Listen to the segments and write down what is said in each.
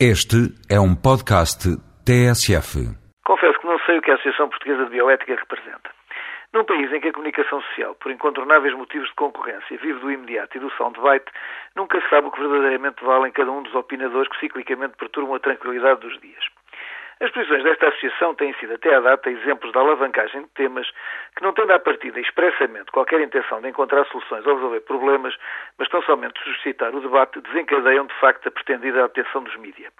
Este é um podcast TSF. Confesso que não sei o que a Associação Portuguesa de Bioética representa. Num país em que a comunicação social, por incontornáveis motivos de concorrência, vive do imediato e do soundbite, nunca se sabe o que verdadeiramente vale em cada um dos opinadores que ciclicamente perturbam a tranquilidade dos dias. As posições desta associação têm sido até à data exemplos de alavancagem de temas que não tendo à partida expressamente qualquer intenção de encontrar soluções ou resolver problemas, somente suscitar o debate, desencadeiam de facto a pretendida atenção dos mídias.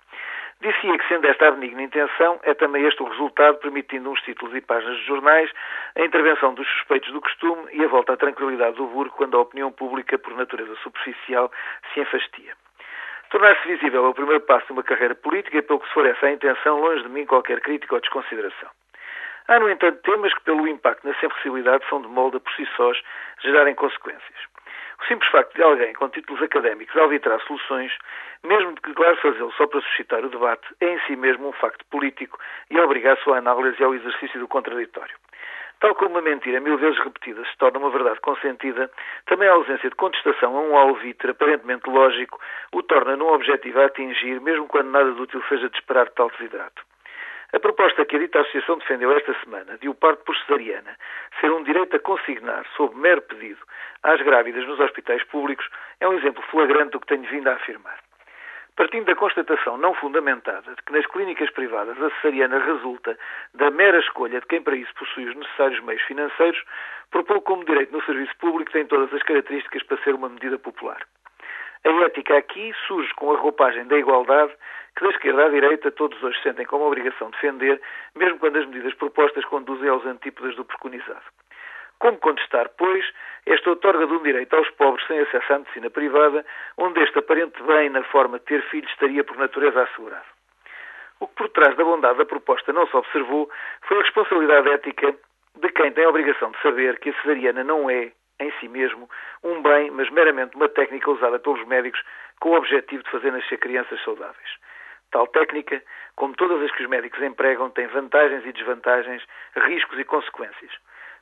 Dizia que, sendo esta a benigna intenção, é também este o resultado, permitindo uns títulos e páginas de jornais, a intervenção dos suspeitos do costume e a volta à tranquilidade do burgo quando a opinião pública, por natureza superficial, se enfastia. Tornar-se visível é o primeiro passo de uma carreira política e, pelo que se for essa a intenção, longe de mim qualquer crítica ou desconsideração. Há, no entanto, temas que, pelo impacto na sensibilidade, são de molde por si sós gerarem consequências. O simples facto de alguém com títulos académicos arbitrar soluções, mesmo que claro fazê-lo só para suscitar o debate, é em si mesmo um facto político e obriga a sua análise ao exercício do contraditório. Tal como uma mentira mil vezes repetida se torna uma verdade consentida, também a ausência de contestação a um alvitre aparentemente lógico o torna num objetivo a atingir, mesmo quando nada de útil seja de esperar tal desidrato. A proposta que a dita associação defendeu esta semana de o parto por cesariana ser um direito a consignar, sob mero pedido, às grávidas nos hospitais públicos é um exemplo flagrante do que tenho vindo a afirmar. Partindo da constatação não fundamentada de que nas clínicas privadas a cesariana resulta da mera escolha de quem para isso possui os necessários meios financeiros, propôs como direito no serviço público tem todas as características para ser uma medida popular. A ética aqui surge com a roupagem da igualdade que da esquerda à direita todos hoje sentem como obrigação defender, mesmo quando as medidas propostas conduzem aos antípodas do preconizado. Como contestar, pois, esta outorga de um direito aos pobres sem acesso à medicina privada, onde este aparente bem na forma de ter filhos estaria por natureza assegurado? O que por trás da bondade da proposta não se observou foi a responsabilidade ética de quem tem a obrigação de saber que a cesariana não é, em si mesmo, um bem, mas meramente uma técnica usada pelos médicos com o objetivo de fazer nascer crianças saudáveis. Tal técnica, como todas as que os médicos empregam, tem vantagens e desvantagens, riscos e consequências.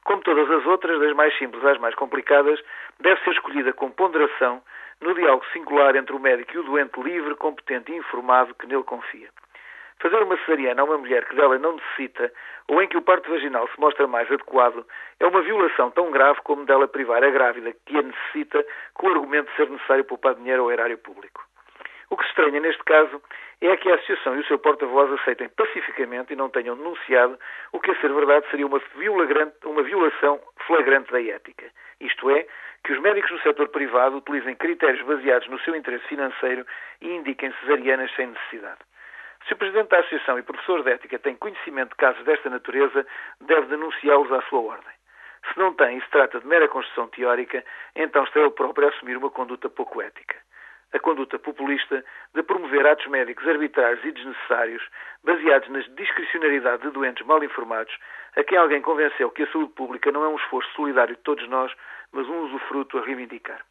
Como todas as outras, das mais simples às mais complicadas, deve ser escolhida com ponderação no diálogo singular entre o médico e o doente livre, competente e informado que nele confia. Fazer uma cesariana a uma mulher que dela não necessita ou em que o parto vaginal se mostra mais adequado é uma violação tão grave como dela privar a grávida que a necessita com o argumento de ser necessário poupar dinheiro ao erário público. O que se estranha neste caso é que a Associação e o seu porta-voz aceitem pacificamente e não tenham denunciado o que, a ser verdade, seria uma, uma violação flagrante da ética. Isto é, que os médicos no setor privado utilizem critérios baseados no seu interesse financeiro e indiquem cesarianas sem necessidade. Se o Presidente da Associação e professor de Ética tem conhecimento de casos desta natureza, deve denunciá-los à sua ordem. Se não tem e se trata de mera construção teórica, então está ele próprio a assumir uma conduta pouco ética. A conduta populista de promover atos médicos arbitrários e desnecessários, baseados na discricionariedade de doentes mal informados, a quem alguém convenceu que a saúde pública não é um esforço solidário de todos nós, mas um usufruto a reivindicar.